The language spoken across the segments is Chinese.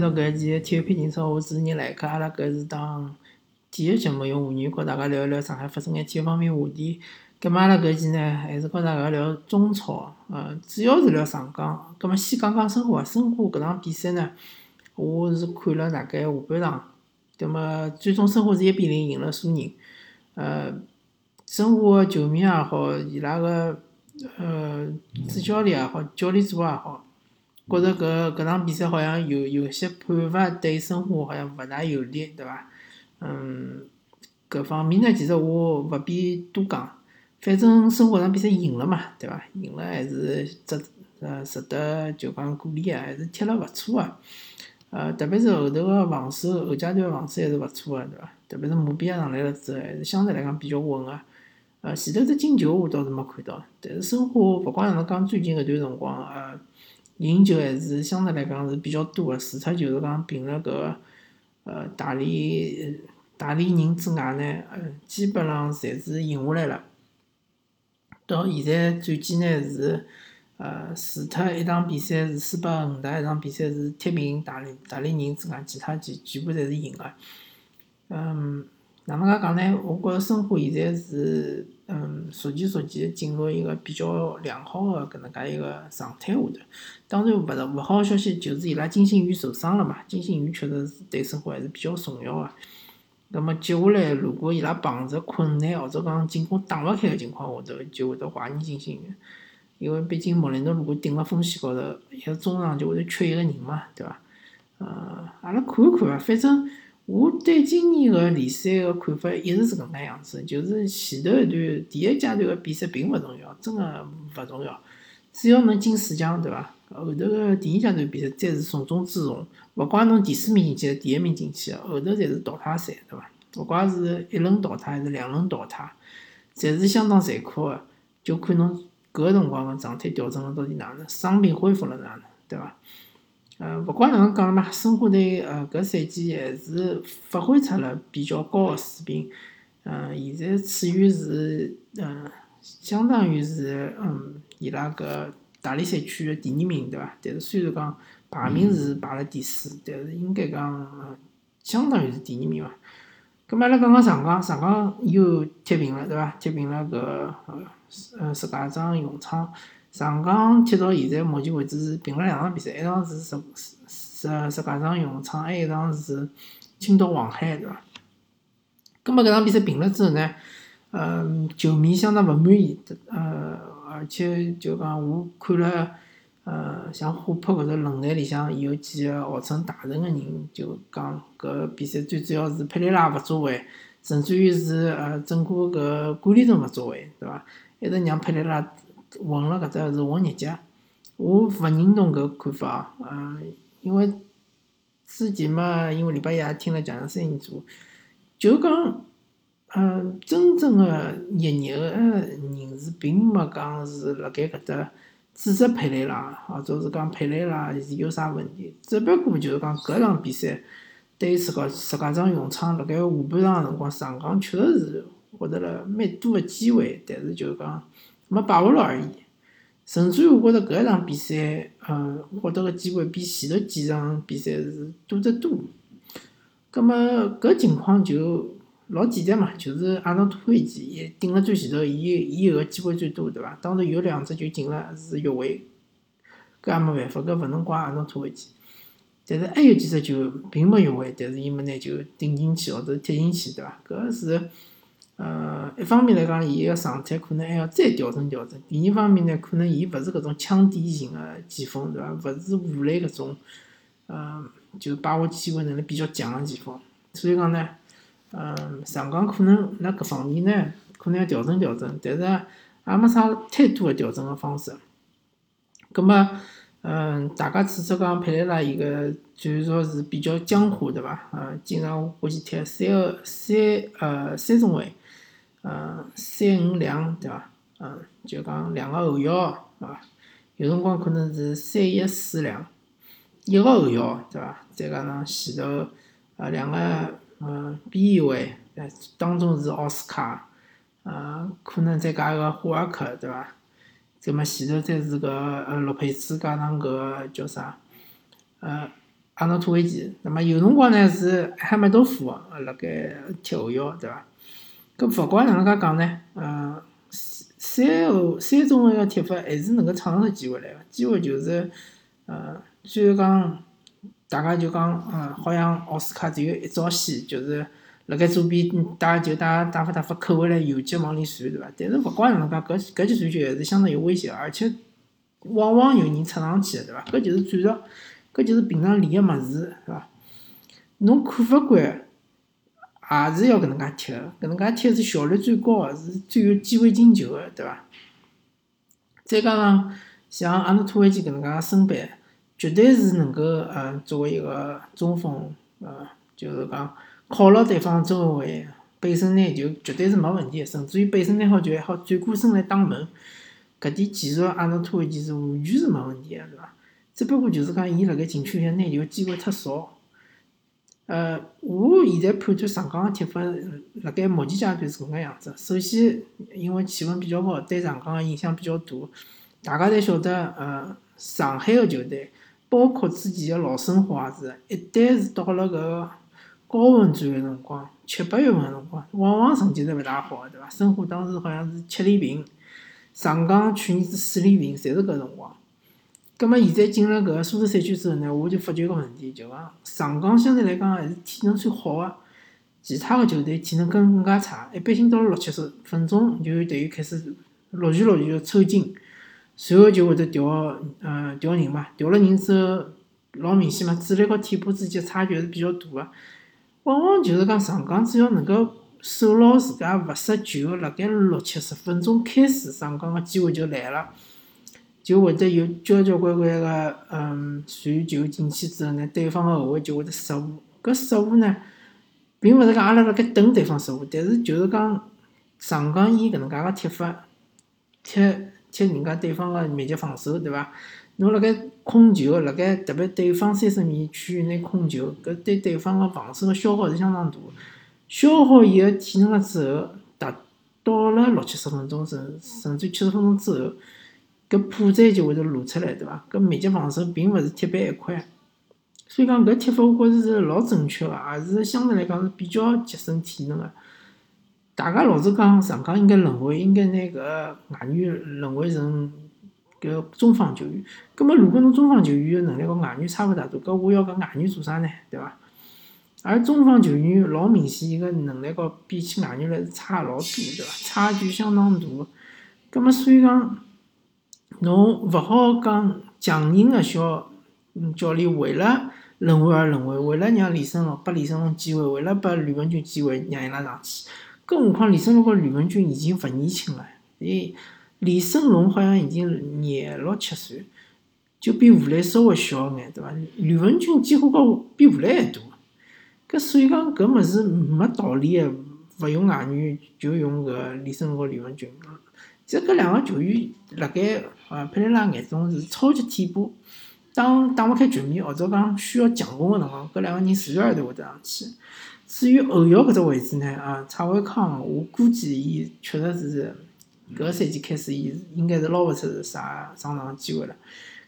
到搿一期体育篇情操，我主持人来客。阿拉搿是档体育节目，用沪语和大家聊一聊上海发生眼体育方面话题。葛末阿拉搿期呢，还是和大家聊中超，呃，主要是聊上港。葛末先讲讲申花，申花搿场比赛呢，我是看了大概下半场。葛末最终申花是一比零赢了苏宁。呃，申花球迷也好，伊拉个呃主教练也好，教练组也好。觉着搿搿场比赛好像有有些判罚对申花好像勿大有利，对伐？嗯，搿方面呢，其实我勿便多讲。反正申花场比赛赢了嘛，对伐？赢了还是值呃值得就讲鼓励啊，还是踢了勿错啊。呃，特别是后头个防守，后阶段防守还是勿错个，对伐？特别是姆比亚上来了之后，还是相对来讲比较稳个。呃，前头只进球我倒是没看到，但是申花勿光像侬讲最近搿段辰光，呃。赢球还是相对来讲是比较多的，除脱就是讲平了搿个呃大连大连人之外呢，呃基本上侪是赢下来了。到现在战绩呢是呃除脱一场比赛是输拨恒大，一场比赛是踢平大连大连人之外，其他全全部侪是赢的。嗯，哪能介讲呢？我觉着申花现在是。嗯，逐渐逐渐进入一个比较良好的搿能介一个状态下头。当然，勿是勿好消息就是伊拉金星宇受伤了嘛。金星宇确实是对生活还是比较重要个。葛末接下来，如果伊拉碰着困难或者讲进攻打勿开个情况下头，就会得怀疑金星宇。因为毕竟莫雷诺如果顶辣锋线高头，一个中场就会得缺一个人嘛，对伐？呃，阿拉看一看伐，反正。我对今年个联赛个看法一直是搿能样子，就是前头一段第一阶段个比赛并勿重要，真个勿重要，只要能进四强，对伐？后头个第二阶段比赛再是重中之重，勿怪侬第四名进去，第一名进去，后头侪是淘汰赛，对伐？勿怪是一轮淘汰还是两轮淘汰，侪是相当残酷个，就看侬搿个辰光个状态调整了到底哪能，伤病恢复了哪能，对伐？呃，勿管哪能讲嘛，申花队呃搿赛季还是发挥出了比较高个水平，呃，现在处于是嗯，相当于是嗯，伊拉搿大连赛区个第二名对伐？但是虽然讲排名是排了第四，但是应该讲相当于是第二名伐？咁么阿拉讲讲上港，上港又踢平了对伐？踢平了搿呃石家庄永昌。上港踢到现在，目前为止是平了两场比赛，一场是石石石家庄永昌，还有一场是青岛黄海，对伐？葛末搿场比赛平了之后呢，呃，球迷相当勿满意，呃，而且就讲我看了，呃，像虎扑搿个论坛里向有几个号称大神个人，就讲搿比赛最主要是佩雷拉勿作为，甚至于是呃整个搿管理层勿作为，对伐？一直让佩雷拉。混了搿只是混日脚，我勿认同搿看法哦，嗯，因为之前嘛，因为礼拜一也听了强生声做，就讲，嗯，真正个热热个人士并没讲是辣盖搿搭指责佩雷拉，或者是讲佩雷拉是有啥问题，只不过就是讲搿场比赛对自家石家庄永昌辣盖下半场个辰光，上港确实是获得了蛮多个机会，但是就是讲。没把握牢而已，甚至我觉着搿一场比赛，嗯，获得个机会比前头几场比赛是多得多。葛末搿情况就老简单嘛，就是阿诺托维奇也顶了最前头，伊伊有个机会最多，对伐？当然有两只就进了是越位，搿也没办法，搿勿能怪阿诺托维奇。但是还有几只球并没越位，但是伊没拿球顶进去或者踢进去，对伐？搿是。呃，一方面来讲，伊个状态可能还要再调整调整；第二方面呢，可能伊勿是搿种枪点型个前锋，对伐？勿是武磊搿种，呃，就把握机会能力比较强个前锋。所以讲呢，嗯，上港可能辣搿方面呢，可能要调整调整，但是也没啥太多个调整个方式。葛末，嗯，大家指出讲佩雷拉伊个就是说是比较僵化，对伐？呃，经常欢喜踢三个三呃三中卫。嗯，三五两对伐？嗯，就讲两个后腰，对伐？有辰光可能是三一四两，一个后腰，对伐？再加上前头呃两个嗯边卫，呃当中是奥斯卡，呃可能再加一个霍尔克，对伐？再末前头再是个呃洛佩兹加上个叫啥？呃阿诺托维奇。那么有辰光呢是哈梅多夫辣盖踢后腰，对伐？搿勿管哪能介讲呢？嗯，三后三中个踢法还是能够创造机会来个，机会就是，呃，虽然讲大家就讲，嗯，好像奥斯卡只有一招线，就是辣盖左边打就打打发打发扣回来右脚往里传，对伐？但是勿管哪能介，搿搿记传球还是相当有威胁个，而且。往往有人插上去个，对伐？搿就是战术，搿就是平常练个物事，是伐？侬看勿惯也是要搿能介踢个，搿能介踢是效率最高个，是最有机会进球个，对伐？再加上像阿诺托维奇搿能介身板，绝对是能够呃作为一个中锋，呃，就是讲靠牢对方中后卫背身拿球，绝对是没问题个，甚至于背身拿好球还好转过身来打门。搿点技术，阿诺托维奇是完全是没问题个，对伐？只不过就是讲，伊辣盖禁区里向拿球机会太少。呃，我现在判断上港个踢法，辣盖目前阶段是搿个样子。首先，因为气温比较高，对上港个影响比较大。大家侪晓得，呃，上海个球队，包括之前个老申花也是，一旦是到了搿高温转个辰光，七八月份个辰光，往往成绩是勿大好个，对伐？申花当时好像是七连平。上港去年是四连平，侪是搿辰光。葛末现在进了搿个苏州赛区之后呢，我就发觉一个问题，就讲上港相对来讲还是体能最好个，其他个球队体能更更加差。一般性到了六七十分钟，就等于开始陆续陆续抽筋，随后就会得调，呃，调人嘛。调了人之后，老明显嘛，主力和替补之间差距还是比较大个。往往就是讲上港只要能够。守牢自家勿失球，辣盖六七十分钟开始，上港个机会就来了，就会得有交交关关个嗯传球进去之后呢，对方个后卫就会得失误。搿失误呢，并勿是讲阿拉辣盖等对方失误，但是就是讲上港以搿能介个踢法，踢踢人家对方个密集防守，对伐？侬辣盖控球，辣盖特别对方三十米区域内控球，搿对对方个防守个消耗是相当大。消耗伊个体能了之后，达到了六七十分钟甚甚至七十分钟之后，搿破绽就会得露出来，对伐？搿密集防守并勿是铁板一块，所以讲搿踢法我觉着是老正确个，也是相对来讲是比较节省体能个。大家老是讲上港应该轮回，应该拿搿外援轮回成搿中方球员。葛末如果侬中方球员个能力和外援差勿大多，搿我要搿外援做啥呢？对伐？而中方球员老明显，伊个能力高比起外援来是差老多，对伐？差距相当大。葛末所以讲，侬勿好讲强硬个小教练为了轮回而轮回，为了让李胜龙拨李胜龙机会，为了拨吕文君机会让伊拉上去。更何况李胜龙和吕文君已经勿年轻了，伊，李胜龙好像已经廿六七岁，就比吴磊稍微小一眼，对伐？吕文君几乎高比吴磊还大。搿所以讲，搿物事没道理个，勿用外援就用搿李胜龙和李文君。其实搿两个球员辣盖呃佩雷拉眼中是超级替补，当打勿开局面或者讲需要强攻个辰光，搿两个人自然而然会得上去。至于后腰搿只位置呢，啊，蔡伟康，我估计伊确实是搿个赛季开始，伊应该是捞勿出啥上场机会了。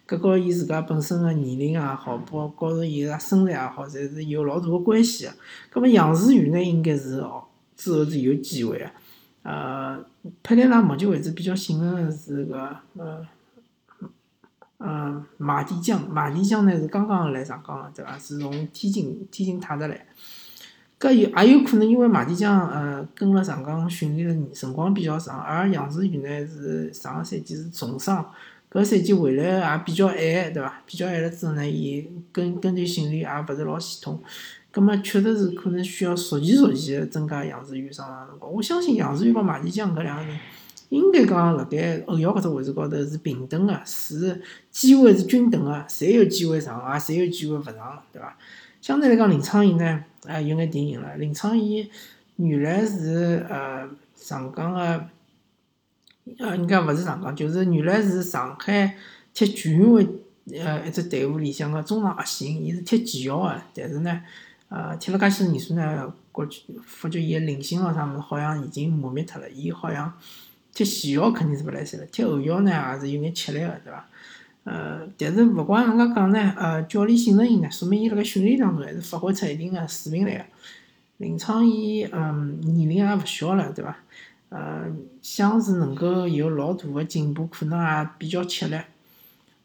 搿和伊自家本身个年龄也好，包括着伊个身材也好，侪是有老大个关系个。葛末杨世宇呢，应该是哦，之后是有机会个。呃，佩雷拉目前为止比较信任的是个呃，呃，马蒂江，马蒂江呢是刚刚来上港的，对伐？是从天津天津泰达来。搿有也有可能，因为马蒂江呃跟了上港训练的辰光比较长，而杨世宇呢是上个赛季是重伤。搿赛季回来也比较晚，对伐？比较晚了之后呢，伊跟跟队训练也勿是老系统，葛末确实是可能需要逐渐逐渐增加杨志宇上场辰光。我相信杨志宇帮马蒂江搿两个人，应该讲辣盖后腰搿只位置高头是平等个，是机会是均等个，侪有机会上，也侪有机会勿上，对伐？相对来讲，林昌义呢，哎，有眼定型了。林昌义原来是呃上港个。呃，应该勿是上港，就是原来是上海踢全运会呃一只队伍里向个中场核心，伊是踢前腰个，但是呢，呃，踢了介许多年数呢，觉发觉伊个灵性咯啥物事好像已经磨灭脱了，伊好像踢前腰肯定是勿来塞了，踢后腰呢也是有眼吃力个，对伐？呃，但是勿管哪能介讲呢，呃，教练信任伊呢，说明伊辣盖训练当中还是发挥出一定个水平来个。林昌义，嗯，年龄也勿小了，对伐？呃，想是能够有老大个进步，可能也比较吃力。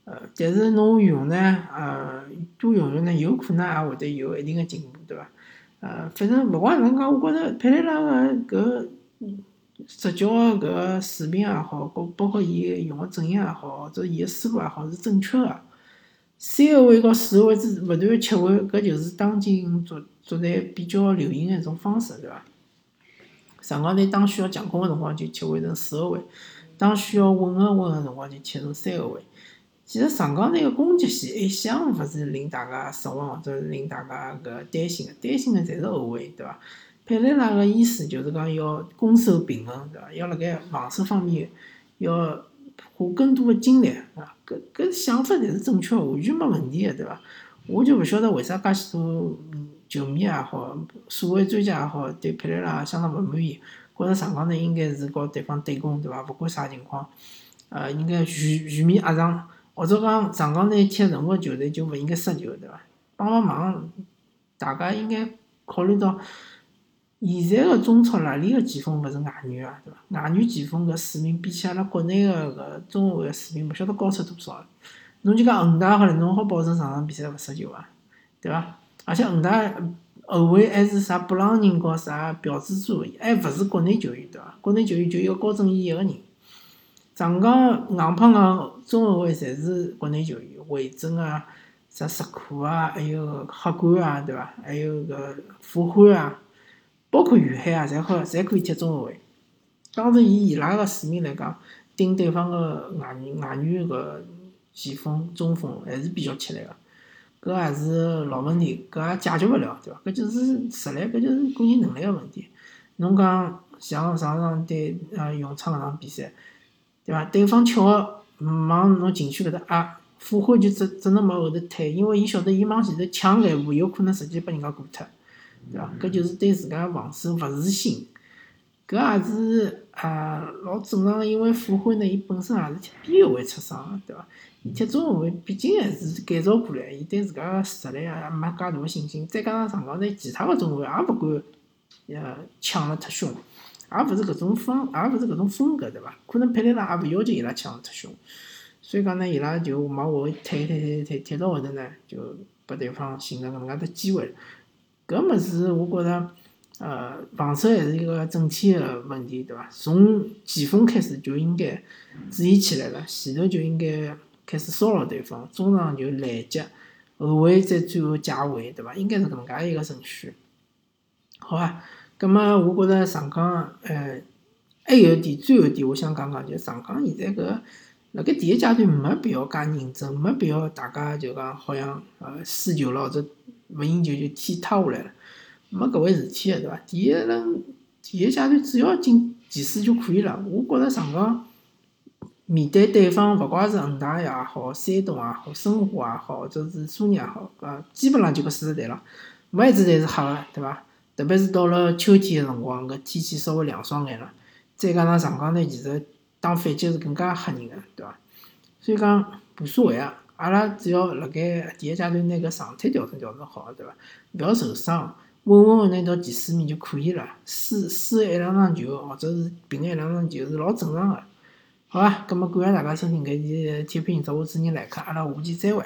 呃，但是侬用呢，呃，多用用呢，有可能也会得有一定个进步，对伐？呃，反正勿管哪能讲，我觉着佩雷拉个搿执教个搿水平也好，包包括伊用个阵型也好，或者伊个思路也好，是正确个。三后卫和四后卫之勿断切换，搿就是当今足足队比较流行个一种方式，对伐？上港队当需要强攻个辰光就切换成四后卫，当需要稳个稳个辰光就切成三后卫。其实上港队个攻击线一向勿是令大家失望或者是令大家搿担心个，担心个侪是后卫，对伐？佩雷拉个意思就是讲要攻守平衡，对伐？要辣盖防守方面要花更多个精力，啊，搿搿想法侪是正确，完全没问题个，对伐？我就勿晓得为啥介许多球迷也好，所谓专家也好，对佩雷拉相当勿满意，觉着上港队应该是告对方对攻，对伐？勿管啥情况，呃，应该全全面压上。或者讲上港队踢任何球队就勿应该失球，对伐？帮帮忙，大家应该考虑到现在个中超哪里个前锋勿是外援啊，对伐？外援前锋搿水平比起阿拉国内个搿中后卫个水平，勿晓得高出多少。侬就讲恒大好了，侬好保证场场比赛勿失球啊，对伐？而且恒大后卫还是啥布朗宁和啥朴智珠，还勿是国内球员，对伐？国内球员就一个高正义一个人。上港硬碰硬中后卫侪是国内球员，魏征啊、啥石库啊，还有黑冠啊，对伐？还有个傅欢啊，包括于海啊，侪好，侪可以踢中后卫。当然，以伊拉个水平来讲，顶对方个外援、外援个前锋、中锋还是比较吃力个。搿也是老问题，搿也解决勿了，对伐？搿就是实力，搿就是个人能力个问题。侬讲像上场对呃永昌搿场比赛。对伐？对方巧个往侬禁区搿搭压，傅欢就只只能往后头退，因为伊晓得伊往前头抢一步，有可能直接拨人家过脱，对伐？搿就是对自家防守勿自信，搿也是啊老正常，因为傅欢呢，伊本身也是踢边后卫出身个，对伐？踢中后卫毕竟还是改造过来，伊对自家个实力啊没介大个信心，再加上场上港队其他个中后卫也勿敢呃抢了太凶。也勿是搿种风，也勿是搿种风格，对伐？可能佩雷拉也勿要求伊拉抢了太凶，所以讲呢，伊拉就往后退退退退退到后头呢，就拨对方寻着搿能介只机会。搿物事我觉着，呃，防守还是一个整体个问题，对伐？从前锋开始就应该注意起来了，前头就应该开始骚扰对方，中场就拦截，后卫再最后解围，对伐？应该是搿能介一个顺序，好伐？葛末我觉着上港，呃，还有一点，最后一点，我想讲讲，就上港现在搿辣盖第一阶段没必要介认真，没必要大家就讲好像呃输球了或者勿赢球就天塌下来了，没搿回事体个对伐？第一轮第一阶段只要进前四就可以了。我觉着上港面对对方，勿管是恒大也好，山东也好，申花也好，或者是苏宁也好，搿基本上就搿四支队了，没一支队是黑个，对伐？特别是到了秋天的辰光，搿天气稍微凉爽眼了，再加上上港队其实打反击是更加吓人个，对伐？所以讲无所谓啊，阿拉只要辣盖第一阶段拿搿状态调整调整好，对伐？勿要受伤，稳稳个拿到第四名就可以了。输输一两场球，或者是平一两场球是老正常个，好伐？葛末感谢大家收听搿期体育频道，我主持人来客，阿拉下期再会。